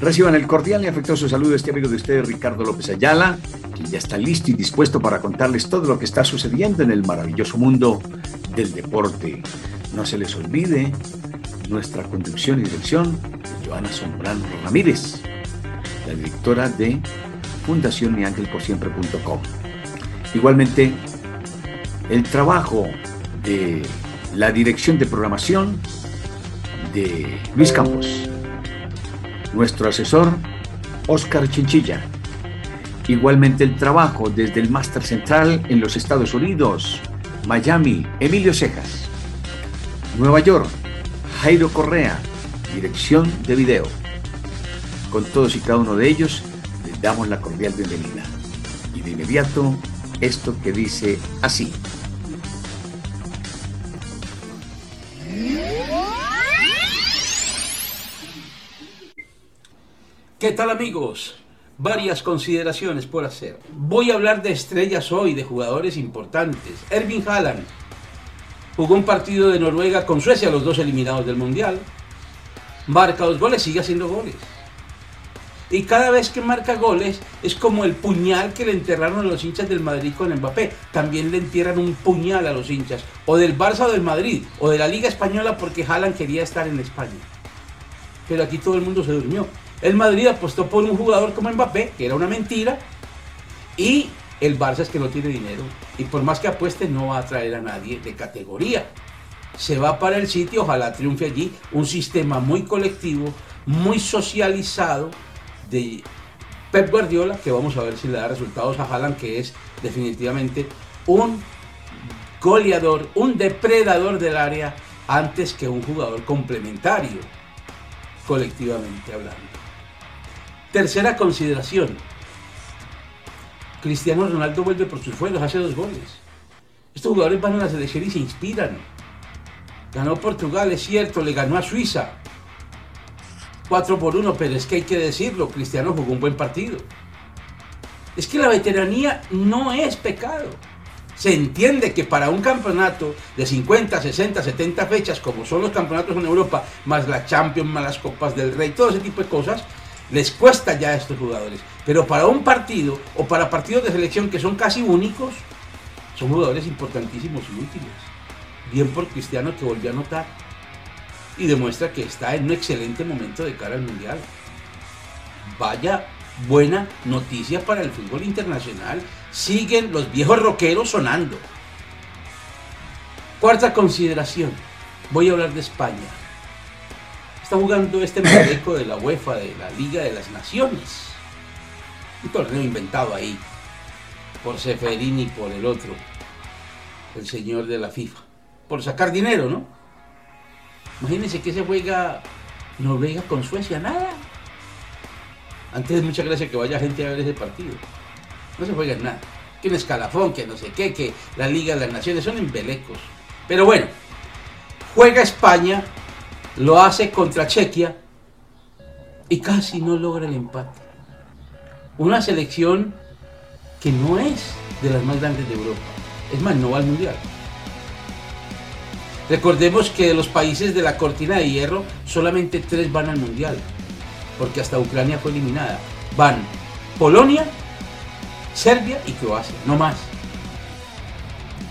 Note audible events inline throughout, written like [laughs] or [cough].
Reciban el cordial y afectuoso saludo de este amigo de ustedes, Ricardo López Ayala, quien ya está listo y dispuesto para contarles todo lo que está sucediendo en el maravilloso mundo del deporte. No se les olvide nuestra conducción y dirección, Joana Sombrano Ramírez, la directora de Fundación Siempre.com. Igualmente, el trabajo de la dirección de programación de Luis Campos nuestro asesor, Oscar Chinchilla. Igualmente el trabajo desde el Máster Central en los Estados Unidos, Miami, Emilio Cejas. Nueva York, Jairo Correa, dirección de video. Con todos y cada uno de ellos les damos la cordial bienvenida. Y de inmediato, esto que dice así. ¿Qué tal amigos? Varias consideraciones por hacer. Voy a hablar de estrellas hoy, de jugadores importantes. Ervin Haaland jugó un partido de Noruega con Suecia, los dos eliminados del Mundial. Marca dos goles, sigue haciendo goles. Y cada vez que marca goles es como el puñal que le enterraron a los hinchas del Madrid con Mbappé. También le entierran un puñal a los hinchas. O del Barça o del Madrid. O de la Liga Española porque Haaland quería estar en España. Pero aquí todo el mundo se durmió. El Madrid apostó por un jugador como Mbappé, que era una mentira, y el Barça es que no tiene dinero. Y por más que apueste, no va a traer a nadie de categoría. Se va para el sitio, ojalá triunfe allí, un sistema muy colectivo, muy socializado de Pep Guardiola, que vamos a ver si le da resultados a Haaland, que es definitivamente un goleador, un depredador del área, antes que un jugador complementario, colectivamente hablando. Tercera consideración. Cristiano Ronaldo vuelve por sus fuegos, hace dos goles. Estos jugadores van a la selección y se inspiran. Ganó Portugal, es cierto, le ganó a Suiza. 4 por 1, pero es que hay que decirlo, Cristiano jugó un buen partido. Es que la veteranía no es pecado. Se entiende que para un campeonato de 50, 60, 70 fechas, como son los campeonatos en Europa, más la Champions, más las Copas del Rey, todo ese tipo de cosas, les cuesta ya a estos jugadores. Pero para un partido o para partidos de selección que son casi únicos, son jugadores importantísimos y útiles. Bien por Cristiano que volvió a anotar y demuestra que está en un excelente momento de cara al Mundial. Vaya buena noticia para el fútbol internacional. Siguen los viejos rockeros sonando. Cuarta consideración. Voy a hablar de España está jugando este muñeco de la UEFA, de la Liga de las Naciones. Un torneo inventado ahí, por Seferini y por el otro, el señor de la FIFA. Por sacar dinero, ¿no? Imagínense que se juega Noruega con Suecia, nada. Antes mucha gracia que vaya gente a ver ese partido. No se juega nada. Que un escalafón, que no sé qué, que la Liga de las Naciones son embelecos. Pero bueno, juega España lo hace contra Chequia y casi no logra el empate. Una selección que no es de las más grandes de Europa. Es más, no va al Mundial. Recordemos que de los países de la cortina de hierro, solamente tres van al Mundial, porque hasta Ucrania fue eliminada. Van Polonia, Serbia y Croacia, no más.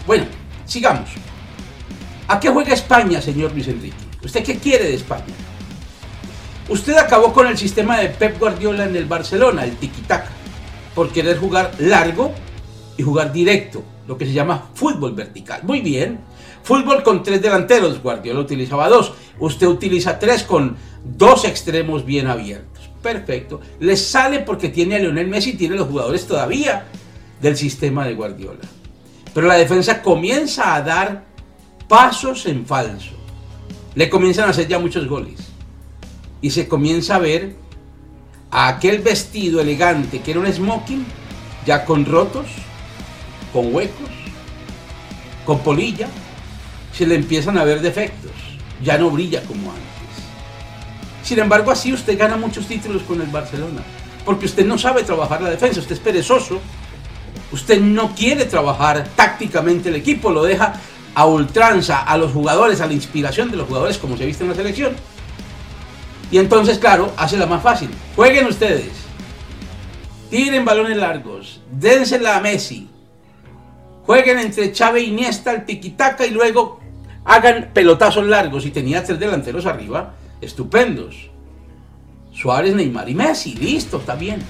Bueno, sigamos. ¿A qué juega España, señor Luis Enrique? ¿Usted qué quiere de España? Usted acabó con el sistema de Pep Guardiola en el Barcelona, el tiki-taka, por querer jugar largo y jugar directo, lo que se llama fútbol vertical. Muy bien. Fútbol con tres delanteros, Guardiola utilizaba dos. Usted utiliza tres con dos extremos bien abiertos. Perfecto. Le sale porque tiene a Lionel Messi y tiene los jugadores todavía del sistema de Guardiola. Pero la defensa comienza a dar pasos en falso le comienzan a hacer ya muchos goles. Y se comienza a ver a aquel vestido elegante que era un smoking, ya con rotos, con huecos, con polilla, se le empiezan a ver defectos, ya no brilla como antes. Sin embargo, así usted gana muchos títulos con el Barcelona, porque usted no sabe trabajar la defensa, usted es perezoso, usted no quiere trabajar tácticamente el equipo, lo deja a ultranza a los jugadores, a la inspiración de los jugadores como se viste en la selección. Y entonces, claro, hace la más fácil. Jueguen ustedes. Tiren balones largos. Dénsela a Messi. Jueguen entre Chávez y Iniesta el tiquitaca y luego hagan pelotazos largos. Y tenía tres delanteros arriba, estupendos. Suárez, Neymar y Messi. Listo, está bien.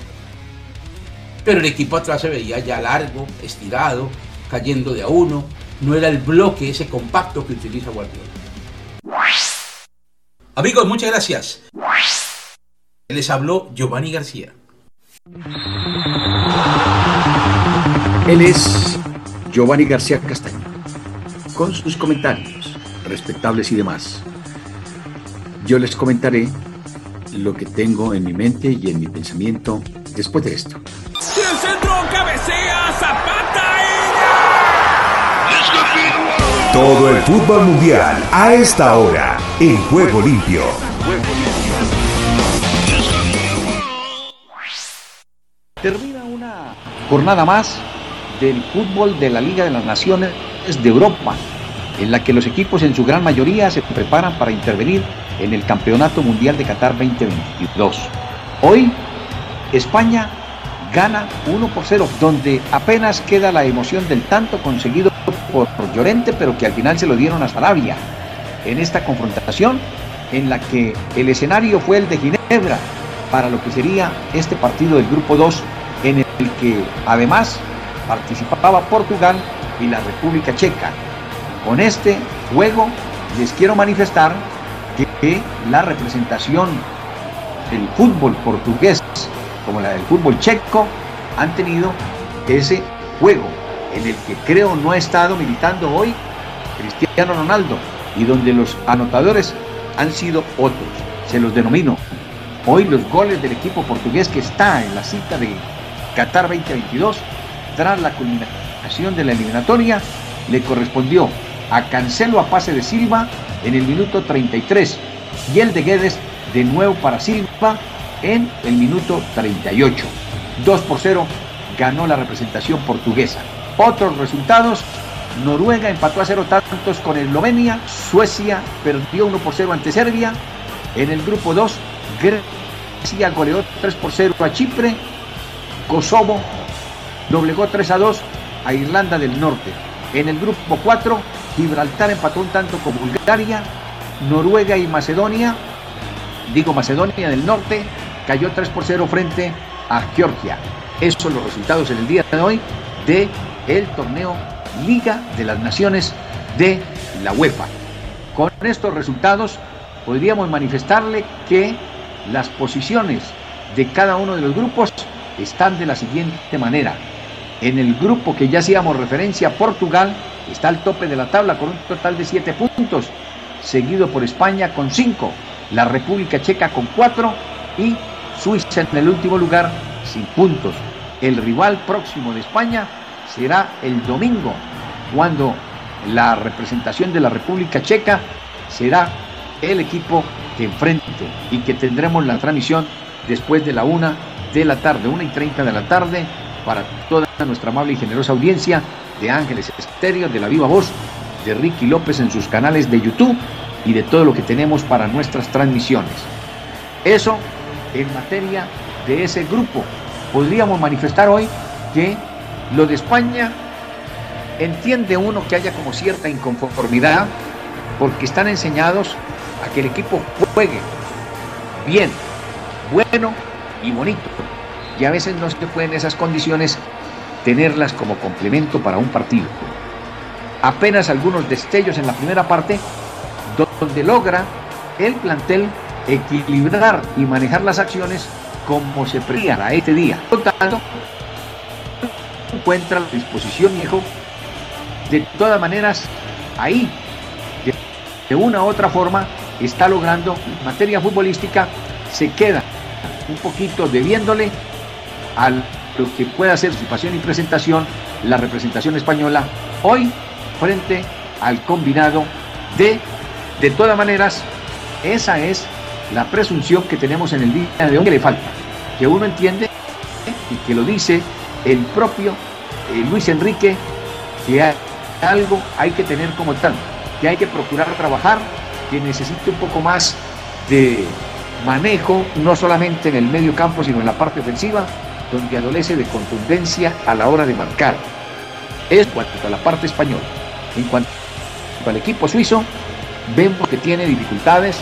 Pero el equipo atrás se veía ya largo, estirado, cayendo de a uno. No era el bloque ese compacto que utiliza Guardiola. Amigos, muchas gracias. Les habló Giovanni García. Él es Giovanni García Castaño, con sus comentarios, respetables y demás. Yo les comentaré lo que tengo en mi mente y en mi pensamiento después de esto. Todo el fútbol mundial a esta hora en Juego Limpio. Termina una jornada más del fútbol de la Liga de las Naciones de Europa, en la que los equipos en su gran mayoría se preparan para intervenir en el Campeonato Mundial de Qatar 2022. Hoy, España gana 1 por 0, donde apenas queda la emoción del tanto conseguido por Llorente, pero que al final se lo dieron a Sarabia. En esta confrontación, en la que el escenario fue el de Ginebra, para lo que sería este partido del Grupo 2, en el que además participaba Portugal y la República Checa. Con este juego les quiero manifestar que la representación del fútbol portugués como la del fútbol checo han tenido ese juego en el que creo no ha estado militando hoy Cristiano Ronaldo y donde los anotadores han sido otros. Se los denomino hoy los goles del equipo portugués que está en la cita de Qatar 2022 tras la culminación de la eliminatoria le correspondió a Cancelo a pase de Silva en el minuto 33 y el de Guedes de nuevo para Silva en el minuto 38. 2 por 0 ganó la representación portuguesa. Otros resultados, Noruega empató a 0 tantos con Eslovenia, Suecia perdió 1 por 0 ante Serbia, en el grupo 2 Grecia goleó 3 por 0 a Chipre, Kosovo doblegó 3 a 2 a Irlanda del Norte. En el grupo 4 Gibraltar empató un tanto con Bulgaria, Noruega y Macedonia, digo Macedonia del Norte, cayó 3 por 0 frente a Georgia. Esos son los resultados en el día de hoy de el torneo Liga de las Naciones de la UEFA. Con estos resultados podríamos manifestarle que las posiciones de cada uno de los grupos están de la siguiente manera. En el grupo que ya hacíamos referencia, Portugal está al tope de la tabla con un total de 7 puntos, seguido por España con 5, la República Checa con 4 y Suiza en el último lugar sin puntos. El rival próximo de España será el domingo, cuando la representación de la República Checa será el equipo que enfrente y que tendremos la transmisión después de la una de la tarde, una y 30 de la tarde, para toda nuestra amable y generosa audiencia de Ángeles Estéreo, de la Viva Voz, de Ricky López en sus canales de YouTube y de todo lo que tenemos para nuestras transmisiones. Eso en materia de ese grupo. Podríamos manifestar hoy que lo de España entiende uno que haya como cierta inconformidad porque están enseñados a que el equipo juegue bien, bueno y bonito. Y a veces no se pueden esas condiciones tenerlas como complemento para un partido. Apenas algunos destellos en la primera parte donde logra el plantel equilibrar y manejar las acciones como se precia a este día. Por tanto, encuentra la disposición, viejo, de todas maneras, ahí, de una u otra forma, está logrando, materia futbolística, se queda un poquito debiéndole a lo que pueda ser su pasión y presentación la representación española hoy frente al combinado de, de todas maneras, esa es la presunción que tenemos en el día de hoy que le falta, que uno entiende y que lo dice el propio eh, Luis Enrique, que hay algo hay que tener como tal, que hay que procurar trabajar, que necesite un poco más de manejo, no solamente en el medio campo, sino en la parte ofensiva, donde adolece de contundencia a la hora de marcar. Es cuanto a la parte española. En cuanto al equipo suizo, vemos que tiene dificultades,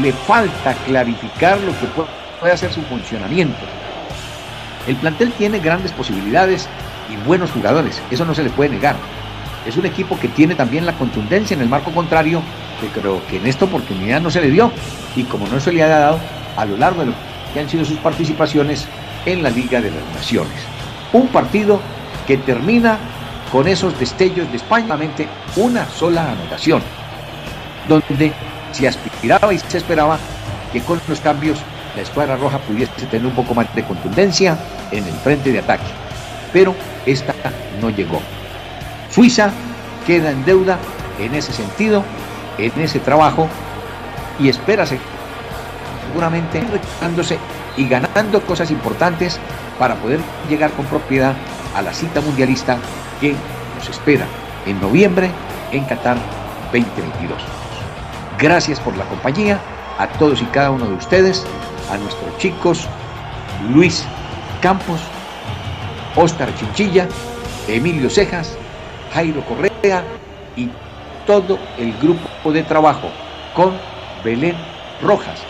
le falta clarificar lo que puede hacer su funcionamiento. El plantel tiene grandes posibilidades y buenos jugadores, eso no se le puede negar. Es un equipo que tiene también la contundencia en el marco contrario, que creo que en esta oportunidad no se le dio, y como no se le ha dado a lo largo de lo que han sido sus participaciones en la Liga de las Naciones. Un partido que termina con esos destellos de España, una sola anotación, donde se aspiraba y se esperaba que con los cambios la escuadra roja pudiese tener un poco más de contundencia en el frente de ataque. Pero esta no llegó. Suiza queda en deuda en ese sentido, en ese trabajo, y espera seguramente recuperándose y ganando cosas importantes para poder llegar con propiedad a la cita mundialista que nos espera en noviembre en Qatar 2022. Gracias por la compañía a todos y cada uno de ustedes, a nuestros chicos Luis Campos, Óscar Chinchilla, Emilio Cejas, Jairo Correa y todo el grupo de trabajo con Belén Rojas,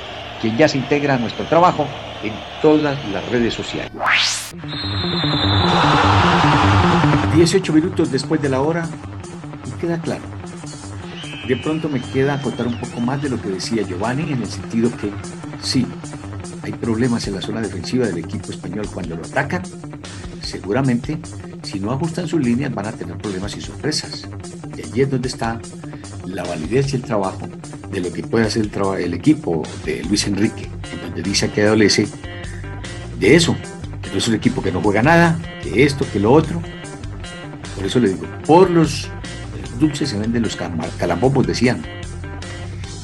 quien ya se integra a nuestro trabajo en todas las redes sociales. 18 minutos después de la hora y queda claro. De pronto me queda acotar un poco más de lo que decía Giovanni en el sentido que sí, hay problemas en la zona defensiva del equipo español cuando lo atacan. Seguramente, si no ajustan sus líneas, van a tener problemas y sorpresas. Y allí es donde está la validez y el trabajo de lo que puede hacer el, el equipo de Luis Enrique, en donde dice que adolece de eso, que es un equipo que no juega nada, que esto, que lo otro. Por eso le digo, por los dulces se venden los calambobos, decían.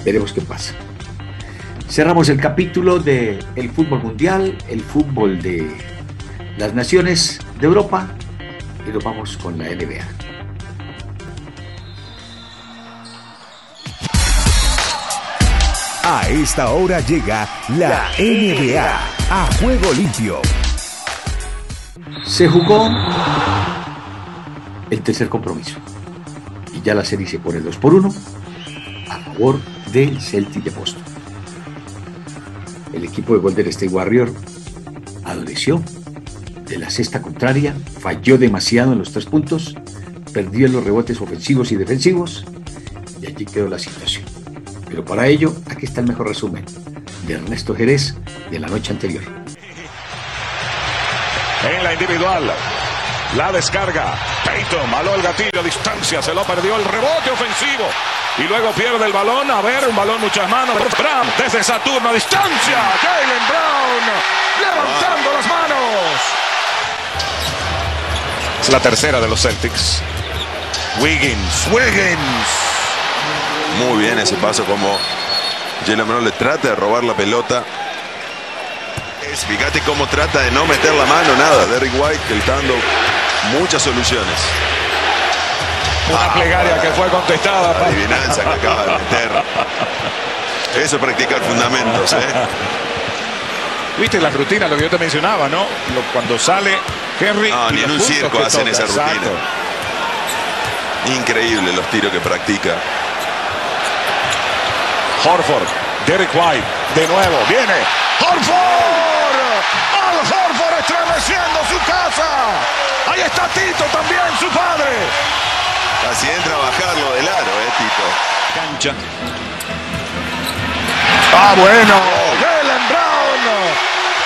Veremos qué pasa. Cerramos el capítulo del el fútbol mundial, el fútbol de las naciones de Europa y nos vamos con la NBA. A esta hora llega la NBA a juego limpio. Se jugó el tercer compromiso ya la serie se pone 2 por 1 a favor del Celtic de Boston. El equipo de Golden State Warrior adoleció de la cesta contraria, falló demasiado en los tres puntos, perdió en los rebotes ofensivos y defensivos y allí quedó la situación. Pero para ello, aquí está el mejor resumen de Ernesto Jerez de la noche anterior. En la individual, la descarga. Peyton, maló el gatillo, distancia, se lo perdió el rebote ofensivo. Y luego pierde el balón. A ver, un balón muchas manos. Brown desde Saturno, distancia. Jalen Brown levantando las manos. Es la tercera de los Celtics. Wiggins, Wiggins. Muy bien ese paso como Jalen le trata de robar la pelota. Fíjate cómo trata de no meter la mano, nada. Derrick White gritando muchas soluciones. Una ah, plegaria que fue contestada. La adivinanza que acaba de meter. Eso es practicar fundamentos, ¿eh? Viste la rutina, lo que yo te mencionaba, ¿no? cuando sale Henry. No, ni en un circo hacen esa rutina. Increíble los tiros que practica. Horford, Derek White, de nuevo, viene Horford, al Horford estremeciendo su casa. Ahí está Tito también, su padre. Así entra a bajarlo del aro, eh, Tito. Cancha. Ah, bueno. Jalen Brown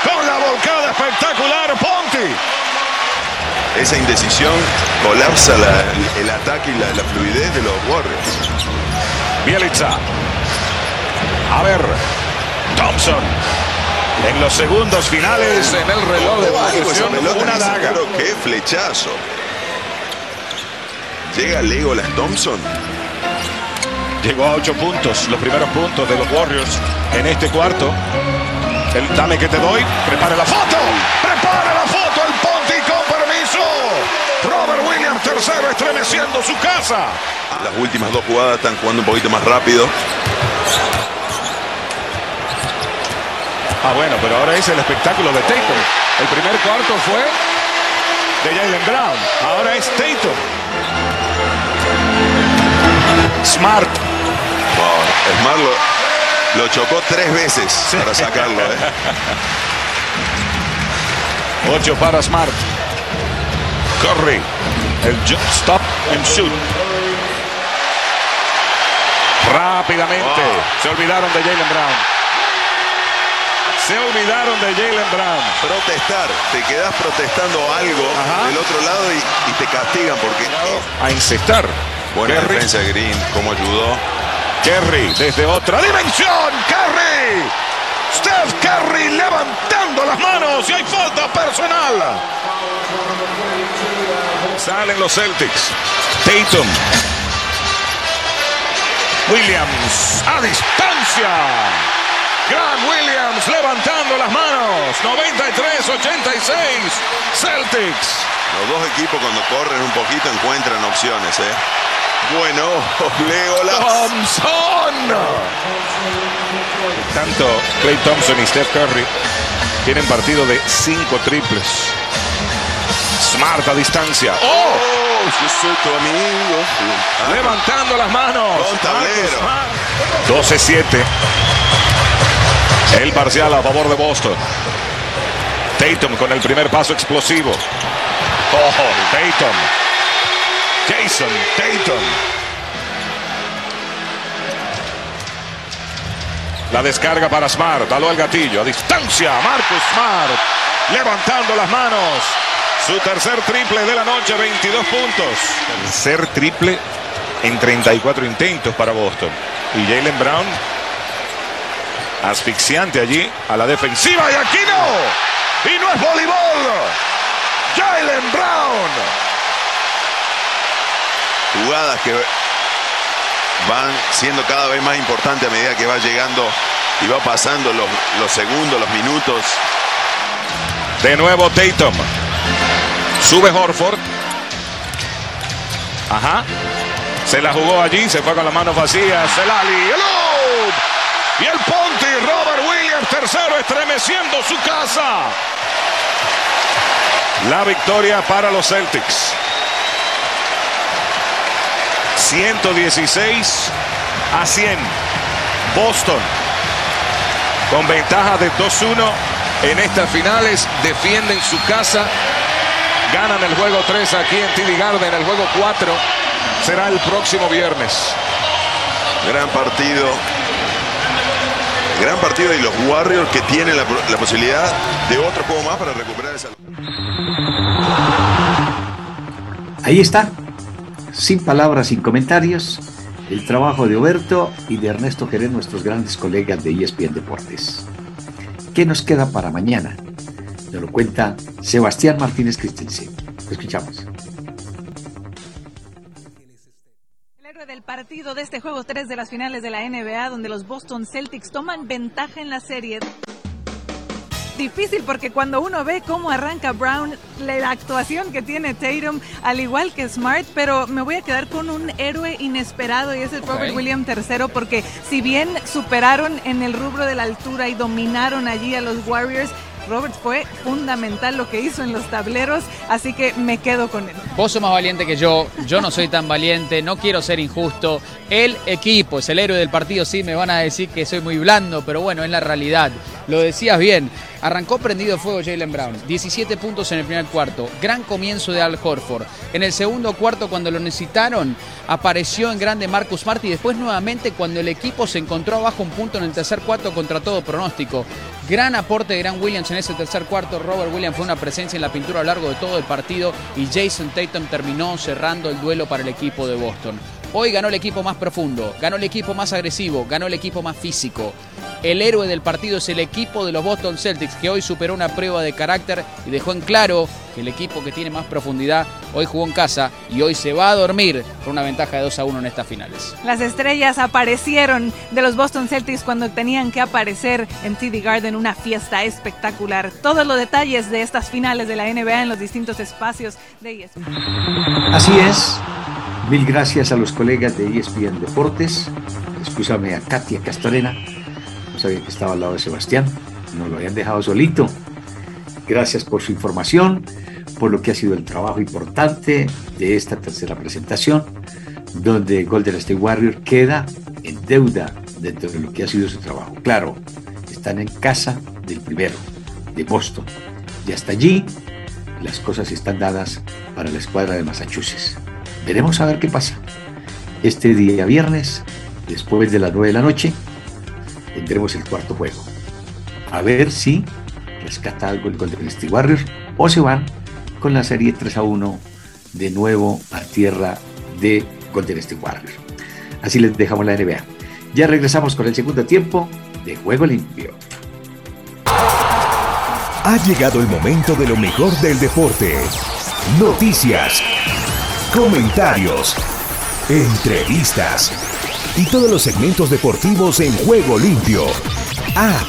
con la volcada espectacular, Ponti. Esa indecisión colapsa el, ataque y la, la, fluidez de los Warriors. Bielitsa a ver. Thompson. En los segundos finales, en el reloj de posesión, una daga. Pero qué flechazo. Llega Legolas Thompson. Llegó a ocho puntos, los primeros puntos de los Warriors en este cuarto. El dame que te doy, prepara la foto, prepara la foto, el Ponti con permiso. Robert Williams tercero estremeciendo su casa. Las últimas dos jugadas están jugando un poquito más rápido. Ah, bueno, pero ahora es el espectáculo de Tatum. El primer cuarto fue de Jalen Brown. Ahora es Tatum. Smart. Wow, Smart lo, lo chocó tres veces para sacarlo. ¿eh? 8 para Smart. Curry. El jump stop and shoot. Rápidamente. Wow. Se olvidaron de Jalen Brown. Se olvidaron de Jalen Brown. Protestar. Te quedas protestando algo Ajá. del otro lado y, y te castigan porque. A incestar. Buena Curry. defensa de Green, cómo ayudó. Kerry desde otra dimensión. Curry. Steph Curry levantando las manos y hay falta personal. Salen los Celtics. Tatum. Williams a distancia. Grant Williams manos. 93-86. Celtics. Los dos equipos cuando corren un poquito encuentran opciones, ¿eh? Bueno, [laughs] Legolas. Thompson. Tanto Clay Thompson y Steph Curry tienen partido de cinco triples. Smart a distancia. ¡Oh! Oh, amigo. Ah, Levantando las manos. Con tablero. Marcus Smart. 12-7. El parcial a favor de Boston. Tatum con el primer paso explosivo. Oh, Tatum. Jason Tatum. La descarga para Smart. Aló el gatillo. A distancia. Marcus Smart. Levantando las manos. Su tercer triple de la noche. 22 puntos. Tercer triple en 34 intentos para Boston. Y Jalen Brown. Asfixiante allí a la defensiva. Y aquí no. Y no es voleibol. Jalen Brown. Jugadas que van siendo cada vez más importantes a medida que va llegando y va pasando los, los segundos, los minutos. De nuevo Tatum. Sube Horford. Ajá. Se la jugó allí, se fue con las manos vacías. Celali, el loop. Y el Ponti, Robert Williams, tercero, estremeciendo su casa. La victoria para los Celtics. 116 a 100. Boston con ventaja de 2-1 en estas finales. Defienden su casa. Ganan el juego 3 aquí en TD Garden. El juego 4 será el próximo viernes. Gran partido. Gran partido y los Warriors que tienen la, posibilidad de otro juego más para recuperar esa. Ahí está, sin palabras, sin comentarios, el trabajo de Oberto y de Ernesto Jerez, nuestros grandes colegas de ESPN Deportes. ¿Qué nos queda para mañana? Nos lo cuenta Sebastián Martínez Christensen. Lo escuchamos. Partido de este juego 3 de las finales de la NBA, donde los Boston Celtics toman ventaja en la serie. Difícil porque cuando uno ve cómo arranca Brown, la actuación que tiene Tatum, al igual que Smart, pero me voy a quedar con un héroe inesperado y es el Robert Williams tercero, porque si bien superaron en el rubro de la altura y dominaron allí a los Warriors, Robert fue fundamental lo que hizo en los tableros, así que me quedo con él. Vos sos más valiente que yo, yo no soy tan valiente, no quiero ser injusto. El equipo es el héroe del partido, sí, me van a decir que soy muy blando, pero bueno, es la realidad. Lo decías bien, arrancó prendido fuego Jalen Brown, 17 puntos en el primer cuarto, gran comienzo de Al Horford. En el segundo cuarto, cuando lo necesitaron, apareció en grande Marcus Smart y después nuevamente cuando el equipo se encontró abajo un punto en el tercer cuarto contra todo pronóstico. Gran aporte de Grant Williams en ese tercer cuarto. Robert Williams fue una presencia en la pintura a lo largo de todo el partido y Jason Tatum terminó cerrando el duelo para el equipo de Boston. Hoy ganó el equipo más profundo, ganó el equipo más agresivo, ganó el equipo más físico. El héroe del partido es el equipo de los Boston Celtics, que hoy superó una prueba de carácter y dejó en claro que el equipo que tiene más profundidad hoy jugó en casa y hoy se va a dormir con una ventaja de 2 a 1 en estas finales. Las estrellas aparecieron de los Boston Celtics cuando tenían que aparecer en TD Garden, una fiesta espectacular. Todos los detalles de estas finales de la NBA en los distintos espacios de ESPN. Así es. Mil gracias a los colegas de ESPN Deportes. Escúchame a Katia Castorena sabía que estaba al lado de Sebastián, nos lo habían dejado solito. Gracias por su información, por lo que ha sido el trabajo importante de esta tercera presentación, donde Golden State Warrior queda en deuda dentro de lo que ha sido su trabajo. Claro, están en casa del primero, de Boston, y hasta allí las cosas están dadas para la escuadra de Massachusetts. Veremos a ver qué pasa. Este día viernes, después de las 9 de la noche, tendremos el cuarto juego. A ver si rescata algo el Golden State Warriors o se van con la serie 3 a 1 de nuevo a tierra de Golden State Warriors. Así les dejamos la NBA. Ya regresamos con el segundo tiempo de Juego Limpio. Ha llegado el momento de lo mejor del deporte. Noticias, comentarios, entrevistas y todos los segmentos deportivos en juego limpio. Ah,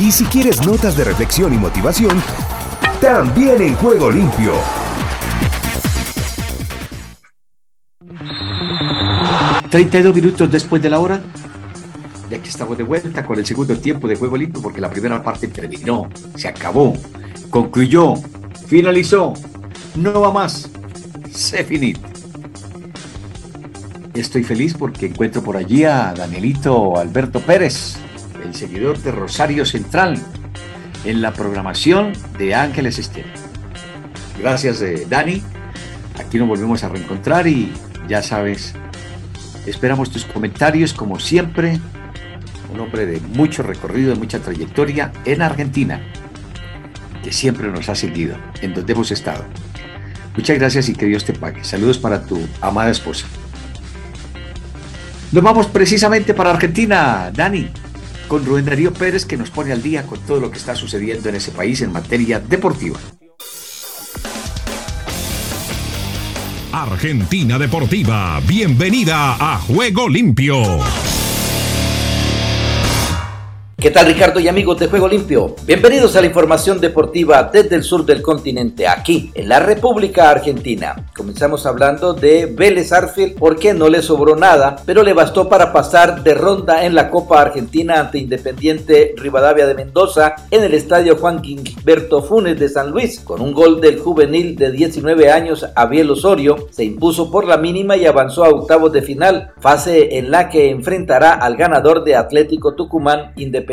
y si quieres notas de reflexión y motivación, también en juego limpio. ¿32 minutos después de la hora? Ya que estamos de vuelta con el segundo tiempo de juego limpio porque la primera parte terminó, se acabó, concluyó, finalizó, no va más, se finit. Estoy feliz porque encuentro por allí a Danielito Alberto Pérez, el seguidor de Rosario Central, en la programación de Ángeles Estéreo. Gracias, eh, Dani. Aquí nos volvemos a reencontrar y ya sabes, esperamos tus comentarios como siempre. Un hombre de mucho recorrido, de mucha trayectoria en Argentina, que siempre nos ha seguido, en donde hemos estado. Muchas gracias y que Dios te pague. Saludos para tu amada esposa. Nos vamos precisamente para Argentina, Dani, con Rubén Darío Pérez que nos pone al día con todo lo que está sucediendo en ese país en materia deportiva. Argentina Deportiva, bienvenida a Juego Limpio. ¿Qué tal Ricardo y amigos de Juego Limpio? Bienvenidos a la información deportiva desde el sur del continente, aquí en la República Argentina. Comenzamos hablando de Vélez Arfield porque no le sobró nada, pero le bastó para pasar de ronda en la Copa Argentina ante Independiente Rivadavia de Mendoza en el estadio Juan Quinberto Funes de San Luis. Con un gol del juvenil de 19 años, Abiel Osorio se impuso por la mínima y avanzó a octavos de final, fase en la que enfrentará al ganador de Atlético Tucumán Independiente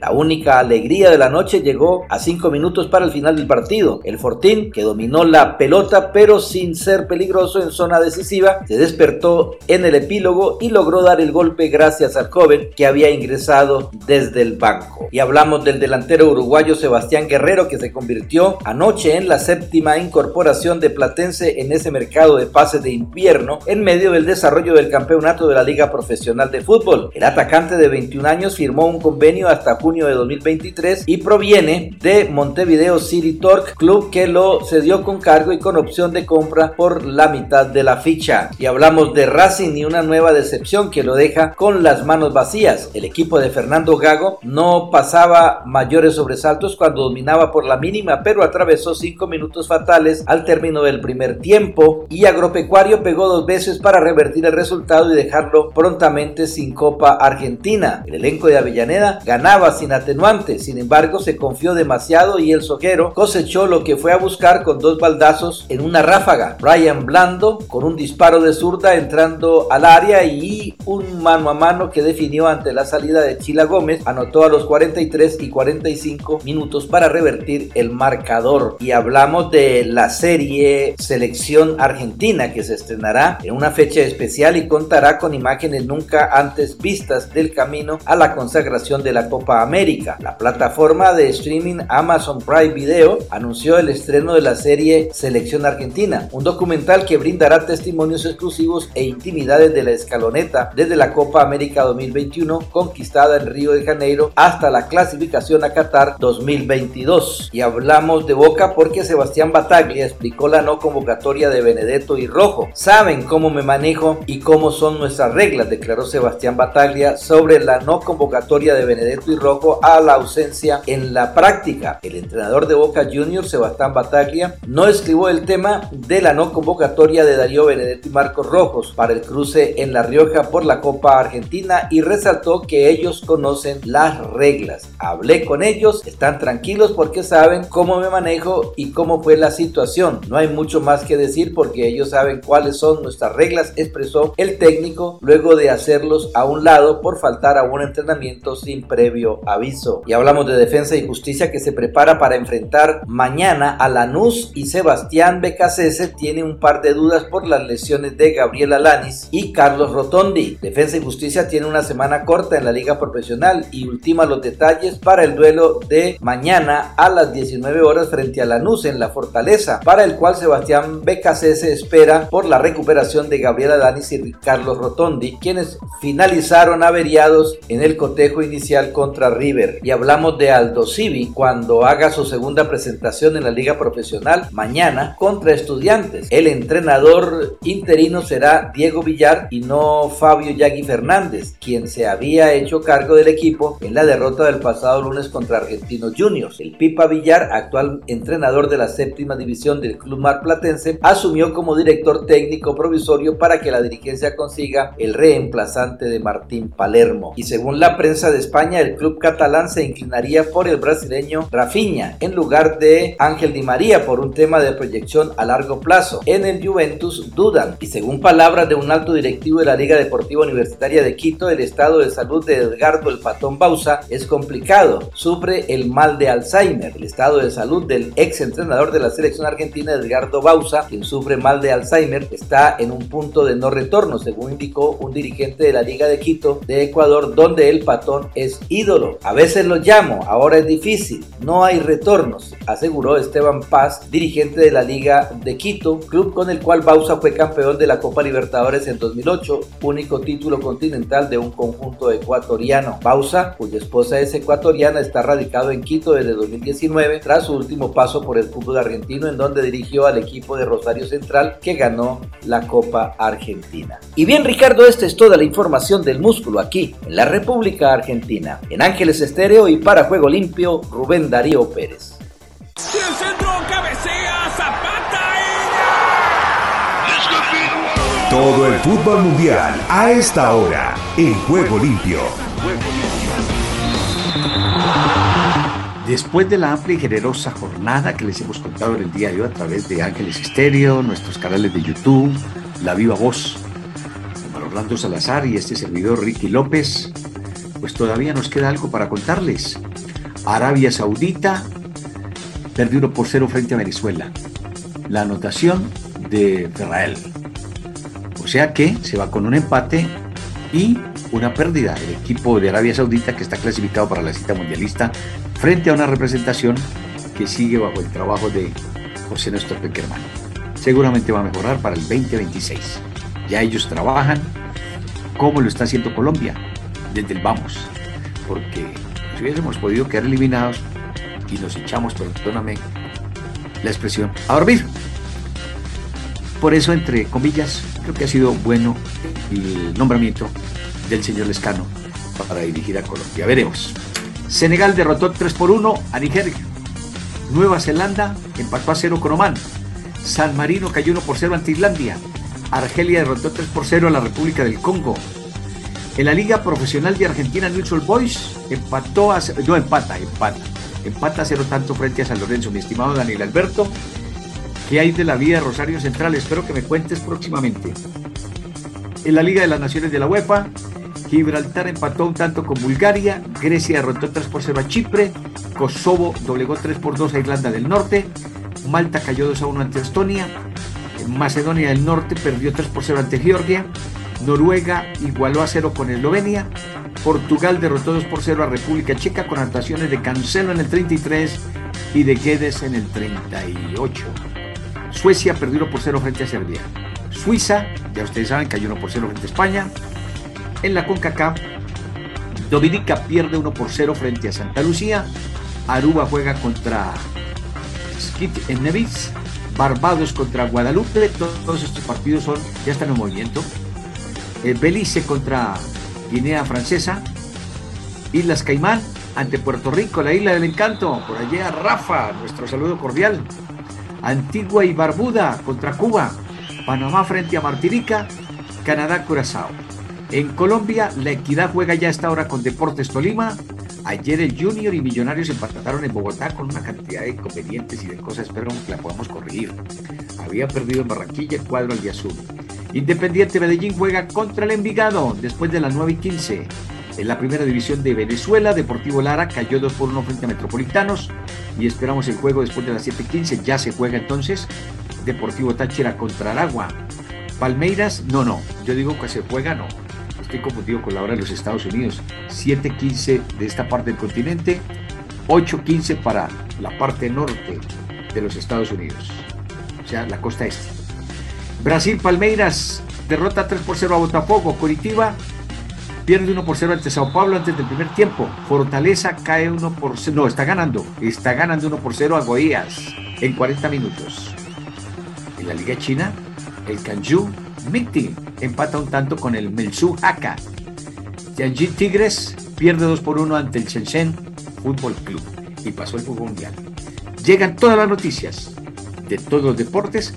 la única alegría de la noche llegó a cinco minutos para el final del partido. El Fortín, que dominó la pelota pero sin ser peligroso en zona decisiva, se despertó en el epílogo y logró dar el golpe gracias al joven que había ingresado desde el banco. Y hablamos del delantero uruguayo Sebastián Guerrero que se convirtió anoche en la séptima incorporación de Platense en ese mercado de pases de invierno en medio del desarrollo del campeonato de la Liga Profesional de Fútbol. El atacante de 21 años firmó un convenio hasta junio de 2023 y proviene de Montevideo City Torque Club que lo cedió con cargo y con opción de compra por la mitad de la ficha. Y hablamos de Racing y una nueva decepción que lo deja con las manos vacías. El equipo de Fernando Gago no pasaba mayores sobresaltos cuando dominaba por la mínima, pero atravesó cinco minutos fatales al término del primer tiempo y Agropecuario pegó dos veces para revertir el resultado y dejarlo prontamente sin Copa Argentina. El elenco de Avellaneda ganaba sin atenuante, sin embargo se confió demasiado y el soquero cosechó lo que fue a buscar con dos baldazos en una ráfaga. Brian Blando con un disparo de zurda entrando al área y un mano a mano que definió ante la salida de Chila Gómez anotó a los 43 y 45 minutos para revertir el marcador. Y hablamos de la serie Selección Argentina que se estrenará en una fecha especial y contará con imágenes nunca antes vistas del camino a la consagración de la Copa América. La plataforma de streaming Amazon Prime Video anunció el estreno de la serie Selección Argentina, un documental que brindará testimonios exclusivos e intimidades de la escaloneta desde la Copa América 2021 conquistada en Río de Janeiro hasta la clasificación a Qatar 2022. Y hablamos de Boca porque Sebastián Bataglia explicó la no convocatoria de Benedetto y Rojo. Saben cómo me manejo y cómo son nuestras reglas, declaró Sebastián Bataglia sobre la no convocatoria de Benedetto y Rojo a la ausencia en la práctica. El entrenador de Boca Juniors, Sebastián Bataglia, no escribió el tema de la no convocatoria de Darío Benedetto y Marcos Rojos para el cruce en La Rioja por la Copa Argentina y resaltó que ellos conocen las reglas. Hablé con ellos, están tranquilos porque saben cómo me manejo y cómo fue la situación. No hay mucho más que decir porque ellos saben cuáles son nuestras reglas, expresó el técnico luego de hacerlos a un lado por faltar a un entrenamiento sin previo aviso. Y hablamos de defensa y justicia que se prepara para enfrentar mañana a Lanús y Sebastián Becasese tiene un par de dudas por las lesiones de Gabriela Lanis y Carlos Rotondi. Defensa y justicia tiene una semana corta en la liga profesional y ultima los detalles para el duelo de mañana a las 19 horas frente a Lanús en la Fortaleza, para el cual Sebastián Becasese espera por la recuperación de Gabriela Lanis y Carlos Rotondi, quienes finalizaron averiados en el cotejo inicial contra River. Y hablamos de Aldo Civi cuando haga su segunda presentación en la liga profesional mañana contra estudiantes. El entrenador interino será Diego Villar y no Fabio Yagui Fernández, quien se había hecho cargo del equipo en la derrota del pasado lunes contra Argentinos Juniors. El Pipa Villar, actual entrenador de la séptima división del club marplatense, asumió como director técnico provisorio para que la dirigencia consiga el reemplazante de Martín Palermo. Y según la prensa de España, el club catalán se inclinaría por el brasileño Rafinha en lugar de Ángel Di María por un tema de proyección a largo plazo. En el Juventus dudan y según palabras de un alto directivo de la Liga Deportiva Universitaria de Quito, el estado de salud de Edgardo el Patón Bausa es complicado. Sufre el mal de Alzheimer. El estado de salud del ex entrenador de la selección argentina Edgardo Bausa, quien sufre mal de Alzheimer, está en un punto de no retorno, según indicó un dirigente de la Liga de Quito de Ecuador, donde el Patón ídolo. A veces lo llamo, ahora es difícil, no hay retornos, aseguró Esteban Paz, dirigente de la Liga de Quito, club con el cual Bausa fue campeón de la Copa Libertadores en 2008, único título continental de un conjunto ecuatoriano. Bausa, cuya esposa es ecuatoriana, está radicado en Quito desde 2019 tras su último paso por el fútbol argentino en donde dirigió al equipo de Rosario Central que ganó la Copa Argentina. Y bien Ricardo, esta es toda la información del músculo aquí en la República Argentina. En Ángeles Estéreo y para Juego Limpio, Rubén Darío Pérez. el centro cabecea Zapata Todo el fútbol mundial a esta hora en Juego Limpio. Después de la amplia y generosa jornada que les hemos contado en el día de hoy a través de Ángeles Estéreo, nuestros canales de YouTube, La Viva Voz, con Orlando Salazar y este servidor Ricky López, pues todavía nos queda algo para contarles. Arabia Saudita perdió 1 por 0 frente a Venezuela. La anotación de Ferrael. O sea que se va con un empate y una pérdida del equipo de Arabia Saudita que está clasificado para la cita mundialista frente a una representación que sigue bajo el trabajo de José Néstor Peckerman. Seguramente va a mejorar para el 2026. Ya ellos trabajan como lo está haciendo Colombia, desde el vamos, porque si hubiésemos podido quedar eliminados y nos echamos, perdóname la expresión, a dormir. Por eso, entre comillas, creo que ha sido bueno el nombramiento del señor Lescano para dirigir a Colombia. Veremos. Senegal derrotó 3 por 1 a Nigeria. Nueva Zelanda empató a 0 con Oman. San Marino cayó 1 por 0 ante Islandia. Argelia derrotó 3 por 0 a la República del Congo. En la Liga Profesional de Argentina, Neutral Boys empató a. No, empata, empata. Empata a 0 tanto frente a San Lorenzo. Mi estimado Daniel Alberto, ¿qué hay de la vida de Rosario Central? Espero que me cuentes próximamente. En la Liga de las Naciones de la UEFA, Gibraltar empató un tanto con Bulgaria, Grecia derrotó 3 por 0 a Chipre, Kosovo doblegó 3 por 2 a Irlanda del Norte, Malta cayó 2 a 1 ante Estonia, Macedonia del Norte perdió 3 por 0 ante Georgia, Noruega igualó a 0 con Eslovenia, Portugal derrotó 2 por 0 a República Checa con anotaciones de Cancelo en el 33 y de Guedes en el 38. Suecia perdió 1 por 0 frente a Serbia. Suiza, ya ustedes saben, cayó 1 por 0 frente a España. En la CONCACAF, Dominica pierde 1 por 0 frente a Santa Lucía. Aruba juega contra Skip en Nevis. Barbados contra Guadalupe. Todos estos partidos son, ya están en movimiento. Eh, Belice contra Guinea Francesa, Islas Caimán ante Puerto Rico, la isla del encanto, por allá Rafa, nuestro saludo cordial. Antigua y Barbuda contra Cuba, Panamá frente a Martinica, Canadá Curazao. En Colombia, la Equidad juega ya a esta hora con Deportes Tolima. Ayer el Junior y Millonarios empataron en Bogotá con una cantidad de inconvenientes y de cosas, espero que la podamos corregir. Había perdido en Barranquilla el cuadro al azul. Independiente Medellín juega contra el Envigado después de las 9 y 15. En la primera división de Venezuela, Deportivo Lara cayó 2 por 1 frente a Metropolitanos y esperamos el juego después de las 7 y 15. Ya se juega entonces Deportivo Táchira contra Aragua. Palmeiras, no, no. Yo digo que se juega, no. Estoy confundido con la hora de los Estados Unidos. 7.15 de esta parte del continente, 8.15 para la parte norte de los Estados Unidos, o sea, la costa este. Brasil, Palmeiras, derrota 3 por 0 a Botafogo. Curitiba pierde 1 por 0 ante Sao Paulo antes del primer tiempo. Fortaleza cae 1 por 0, no, está ganando, está ganando 1 por 0 a Goiás en 40 minutos. En la Liga China, el Kanju Mictin empata un tanto con el Melsu Haka. Tianjin Tigres pierde 2 por 1 ante el Shenzhen Fútbol Club y pasó el fútbol mundial. Llegan todas las noticias de todos los deportes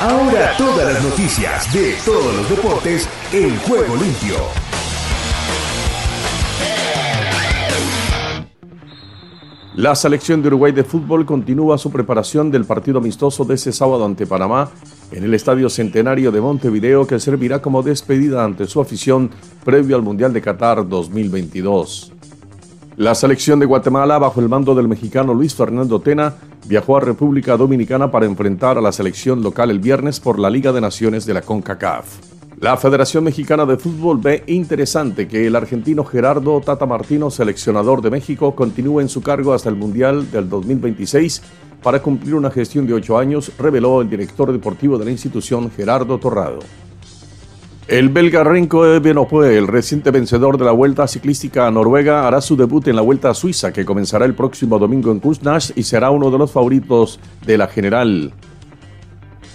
Ahora todas las noticias de todos los deportes en juego limpio. La selección de Uruguay de fútbol continúa su preparación del partido amistoso de ese sábado ante Panamá en el Estadio Centenario de Montevideo que servirá como despedida ante su afición previo al Mundial de Qatar 2022. La selección de Guatemala, bajo el mando del mexicano Luis Fernando Tena, viajó a República Dominicana para enfrentar a la selección local el viernes por la Liga de Naciones de la CONCACAF. La Federación Mexicana de Fútbol ve interesante que el argentino Gerardo Tata Martino, seleccionador de México, continúe en su cargo hasta el Mundial del 2026 para cumplir una gestión de ocho años, reveló el director deportivo de la institución, Gerardo Torrado. El belga Renko Evenepoel, el reciente vencedor de la Vuelta Ciclística a Noruega, hará su debut en la Vuelta a Suiza, que comenzará el próximo domingo en Kuznach y será uno de los favoritos de la general.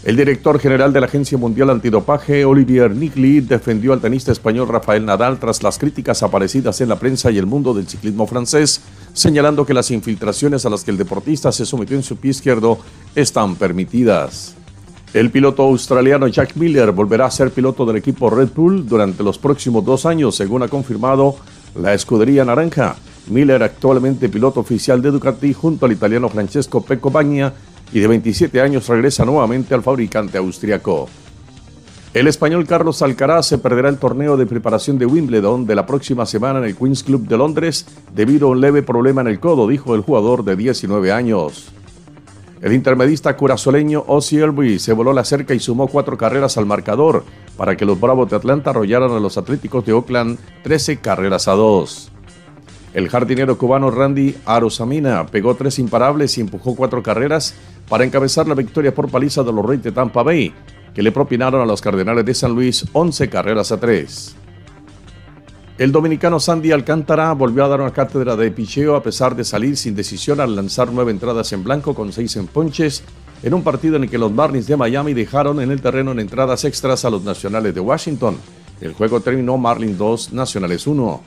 El director general de la Agencia Mundial Antidopaje, Olivier Nigli, defendió al tenista español Rafael Nadal tras las críticas aparecidas en la prensa y el mundo del ciclismo francés, señalando que las infiltraciones a las que el deportista se sometió en su pie izquierdo están permitidas. El piloto australiano Jack Miller volverá a ser piloto del equipo Red Bull durante los próximos dos años, según ha confirmado la escudería naranja. Miller, actualmente piloto oficial de Ducati, junto al italiano Francesco Pecco Bagna, y de 27 años regresa nuevamente al fabricante austriaco. El español Carlos Alcaraz se perderá el torneo de preparación de Wimbledon de la próxima semana en el Queen's Club de Londres debido a un leve problema en el codo, dijo el jugador de 19 años. El intermedista curazoleño Ozzy Elby se voló la cerca y sumó cuatro carreras al marcador para que los Bravos de Atlanta arrollaran a los Atléticos de Oakland 13 carreras a 2. El jardinero cubano Randy Arosamina pegó tres imparables y empujó cuatro carreras para encabezar la victoria por paliza de los Reyes de Tampa Bay, que le propinaron a los Cardenales de San Luis 11 carreras a 3. El dominicano Sandy Alcántara volvió a dar una cátedra de picheo a pesar de salir sin decisión al lanzar nueve entradas en blanco con seis emponches en un partido en el que los Marlins de Miami dejaron en el terreno en entradas extras a los Nacionales de Washington. El juego terminó Marlins 2, Nacionales 1.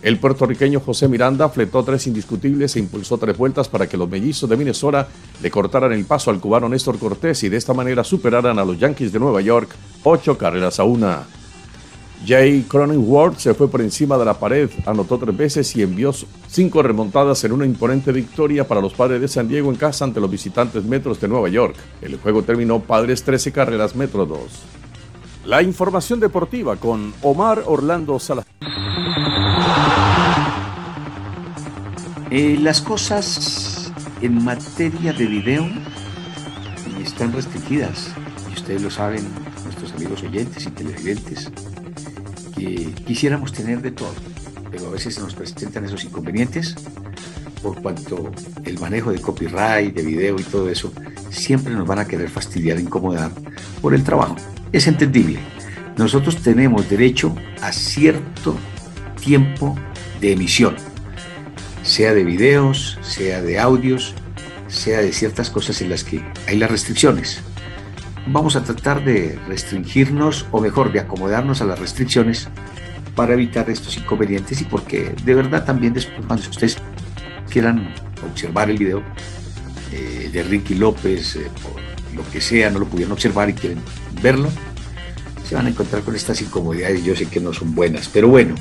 El puertorriqueño José Miranda fletó tres indiscutibles e impulsó tres vueltas para que los mellizos de Minnesota le cortaran el paso al cubano Néstor Cortés y de esta manera superaran a los Yankees de Nueva York ocho carreras a una. Jay Cronenworth se fue por encima de la pared, anotó tres veces y envió cinco remontadas en una imponente victoria para los padres de San Diego en casa ante los visitantes Metros de Nueva York. El juego terminó Padres 13 carreras Metro 2. La información deportiva con Omar Orlando Salazar. Eh, las cosas en materia de video están restringidas, y ustedes lo saben, nuestros amigos oyentes y televidentes, que quisiéramos tener de todo, pero a veces se nos presentan esos inconvenientes por cuanto el manejo de copyright, de video y todo eso, siempre nos van a querer fastidiar, incomodar por el trabajo. Es entendible. Nosotros tenemos derecho a cierto tiempo de emisión, sea de videos, sea de audios, sea de ciertas cosas en las que hay las restricciones. Vamos a tratar de restringirnos, o mejor, de acomodarnos a las restricciones para evitar estos inconvenientes y porque de verdad también después cuando ustedes quieran observar el video eh, de Ricky López, eh, lo que sea, no lo pudieron observar y quieren verlo, se van a encontrar con estas incomodidades. Yo sé que no son buenas, pero bueno,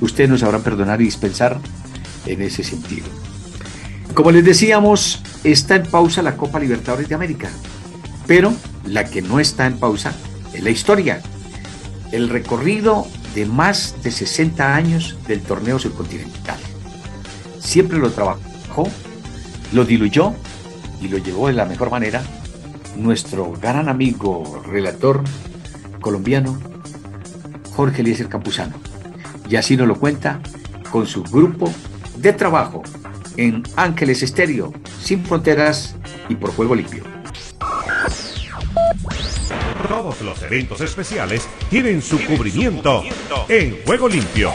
ustedes nos sabrán perdonar y dispensar en ese sentido. Como les decíamos, está en pausa la Copa Libertadores de América, pero la que no está en pausa es la historia. El recorrido de más de 60 años del torneo subcontinental. Siempre lo trabajó, lo diluyó y lo llevó de la mejor manera nuestro gran amigo relator colombiano Jorge Eliezer Campuzano. Y así nos lo cuenta con su grupo de trabajo en Ángeles Estéreo, Sin Fronteras y por Juego Limpio. Todos los eventos especiales tienen su cubrimiento en Juego Limpio.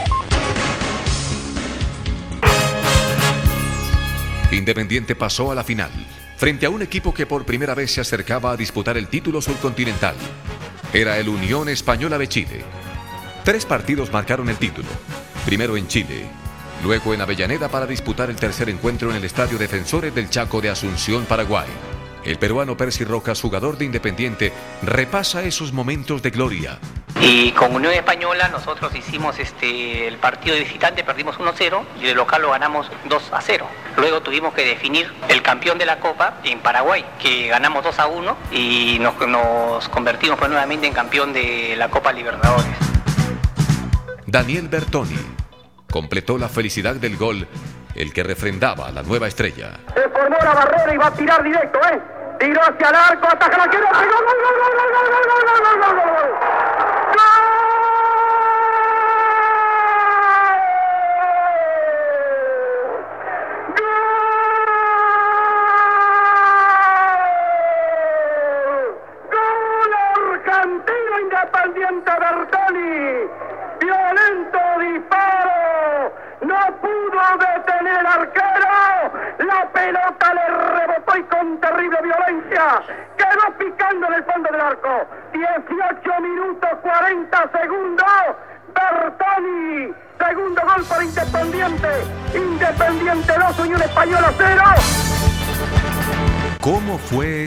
Independiente pasó a la final, frente a un equipo que por primera vez se acercaba a disputar el título subcontinental. Era el Unión Española de Chile. Tres partidos marcaron el título. Primero en Chile, luego en Avellaneda para disputar el tercer encuentro en el Estadio Defensores del Chaco de Asunción, Paraguay. El peruano Percy Rojas, jugador de Independiente, repasa esos momentos de gloria. Y con Unión Española nosotros hicimos este, el partido de visitante, perdimos 1-0 y de local lo ganamos 2-0. Luego tuvimos que definir el campeón de la Copa en Paraguay, que ganamos 2-1 y nos, nos convertimos pues, nuevamente en campeón de la Copa Libertadores. Daniel Bertoni completó la felicidad del gol, el que refrendaba la nueva estrella. Se formó la barrera y va a tirar directo, ¿eh? Tiró hacia el arco, ataca la quiero,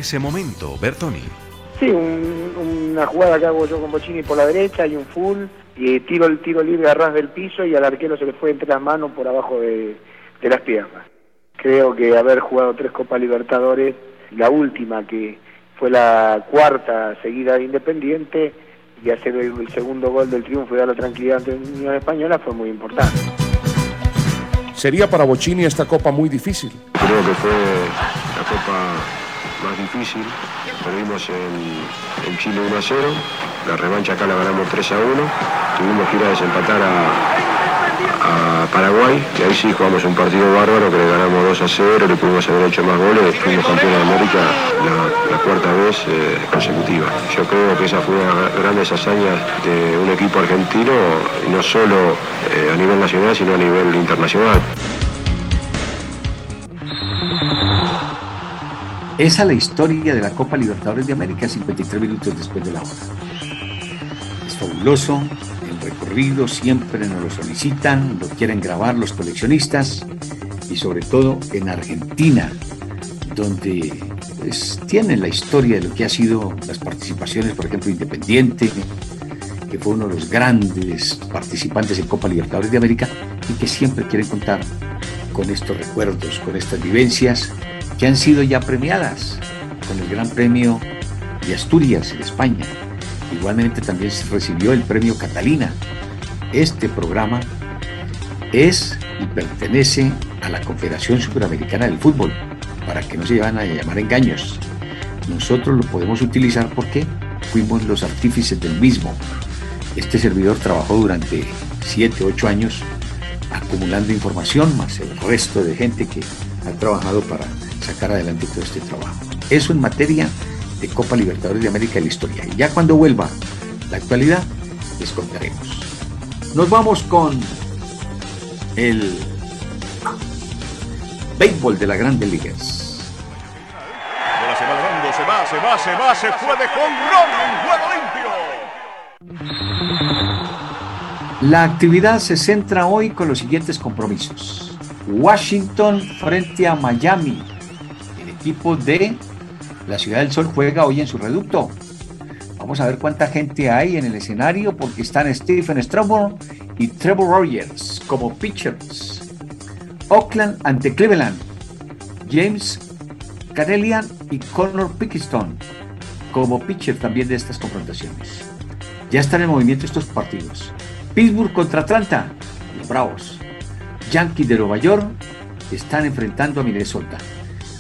ese momento, Bertoni? Sí, un- una jugada que hago yo con Bochini por la derecha y un full, y tiro el tiro libre a ras del piso y al arquero se le fue entre las manos por abajo de, de las piernas. Creo que haber jugado tres Copas Libertadores, la última que fue la cuarta seguida de Independiente, y hacer el, el segundo gol del triunfo y dar la tranquilidad ante Unión Española fue muy importante. Sería para Bochini esta copa muy difícil. Creo que fue la copa más difícil. Perdimos en, Chile 1 a 0. La revancha acá la ganamos 3 a 1. Tuvimos que ir a desempatar a, Paraguay. Y ahí sí jugamos un partido bárbaro que le ganamos 2 a 0. Le pudimos haber hecho más goles. Fuimos campeones de América la, cuarta vez eh, consecutiva. Yo creo que esa fue una gra- grandes hazañas de un equipo argentino, no solo eh, a nivel nacional, sino a nivel internacional. Esa es la historia de la Copa Libertadores de América 53 minutos después de la hora. Es fabuloso, el recorrido siempre nos lo solicitan, lo quieren grabar los coleccionistas y sobre todo en Argentina, donde pues, tienen la historia de lo que ha sido las participaciones, por ejemplo, Independiente, que fue uno de los grandes participantes en Copa Libertadores de América y que siempre quieren contar con estos recuerdos, con estas vivencias que han sido ya premiadas con el Gran Premio de Asturias en España. Igualmente también recibió el Premio Catalina. Este programa es y pertenece a la Confederación Superamericana del Fútbol, para que no se vayan a llamar engaños. Nosotros lo podemos utilizar porque fuimos los artífices del mismo. Este servidor trabajó durante 7, 8 años acumulando información, más el resto de gente que ha trabajado para sacar adelante todo este trabajo. Eso en materia de Copa Libertadores de América y la historia. Y ya cuando vuelva la actualidad, les contaremos. Nos vamos con el béisbol de la Grandes Ligas. se va, se va, se va, se fue de en juego limpio. La actividad se centra hoy con los siguientes compromisos. Washington frente a Miami. Equipo de la Ciudad del Sol juega hoy en su reducto. Vamos a ver cuánta gente hay en el escenario porque están Stephen Strasburg y Trevor Rogers como pitchers. Oakland ante Cleveland. James Carelian y Connor Pickiston como pitcher también de estas confrontaciones. Ya están en movimiento estos partidos. Pittsburgh contra Atlanta, los Bravos. Yankees de Nueva York están enfrentando a Minnesota.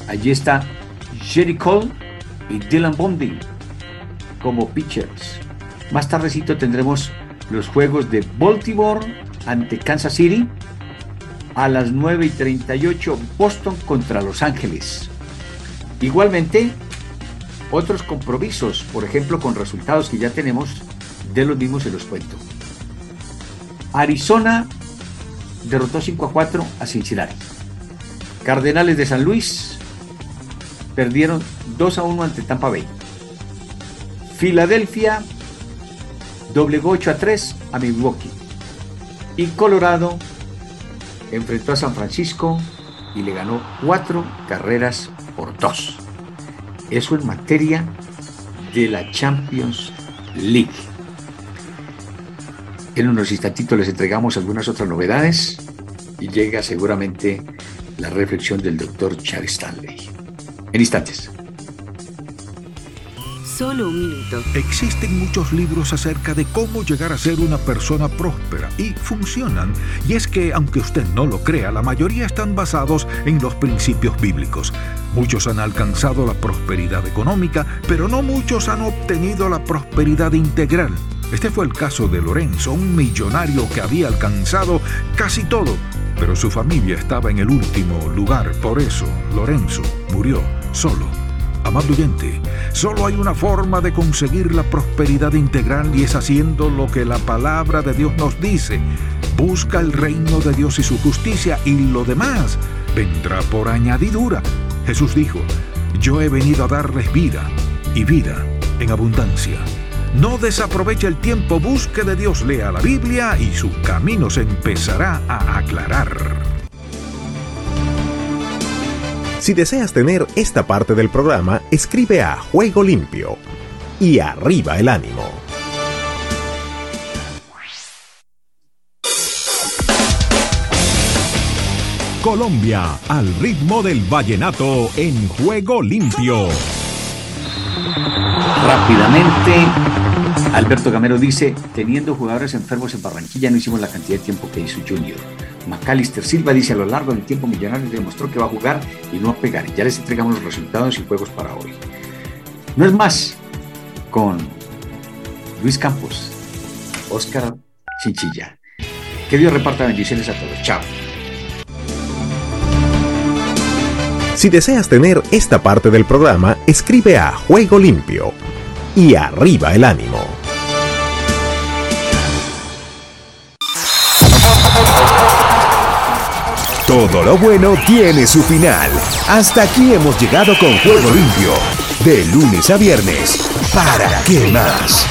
Allí está Jerry Cole y Dylan Bundy como pitchers. Más tardecito tendremos los juegos de Baltimore ante Kansas City. A las 9 y 38 Boston contra Los Ángeles. Igualmente, otros compromisos, por ejemplo, con resultados que ya tenemos, de los mismos se los cuento. Arizona derrotó 5 a 4 a Cincinnati. Cardenales de San Luis perdieron 2 a 1 ante Tampa Bay. Filadelfia doblegó 8 a 3 a Milwaukee. Y Colorado enfrentó a San Francisco y le ganó 4 carreras por 2. Eso en materia de la Champions League. En unos instantitos les entregamos algunas otras novedades y llega seguramente la reflexión del doctor Charles Stanley. En instantes. Solo un minuto. Existen muchos libros acerca de cómo llegar a ser una persona próspera y funcionan. Y es que, aunque usted no lo crea, la mayoría están basados en los principios bíblicos. Muchos han alcanzado la prosperidad económica, pero no muchos han obtenido la prosperidad integral. Este fue el caso de Lorenzo, un millonario que había alcanzado casi todo, pero su familia estaba en el último lugar. Por eso, Lorenzo murió solo Amado oyente, solo hay una forma de conseguir la prosperidad integral y es haciendo lo que la palabra de Dios nos dice. Busca el reino de Dios y su justicia y lo demás vendrá por añadidura. Jesús dijo, yo he venido a darles vida y vida en abundancia. No desaproveche el tiempo, busque de Dios, lea la Biblia y su camino se empezará a aclarar. Si deseas tener esta parte del programa, escribe a Juego Limpio y arriba el ánimo. Colombia, al ritmo del vallenato en Juego Limpio. Rápidamente, Alberto Gamero dice, teniendo jugadores enfermos en Barranquilla no hicimos la cantidad de tiempo que hizo Junior. Macalister Silva dice a lo largo del tiempo Millonarios demostró que va a jugar y no a pegar. Ya les entregamos los resultados y juegos para hoy. No es más con Luis Campos, Óscar Chinchilla. Que Dios reparta bendiciones a todos. Chao. Si deseas tener esta parte del programa, escribe a Juego Limpio y arriba el ánimo. Todo lo bueno tiene su final. Hasta aquí hemos llegado con Juego Limpio. De lunes a viernes. ¿Para qué más?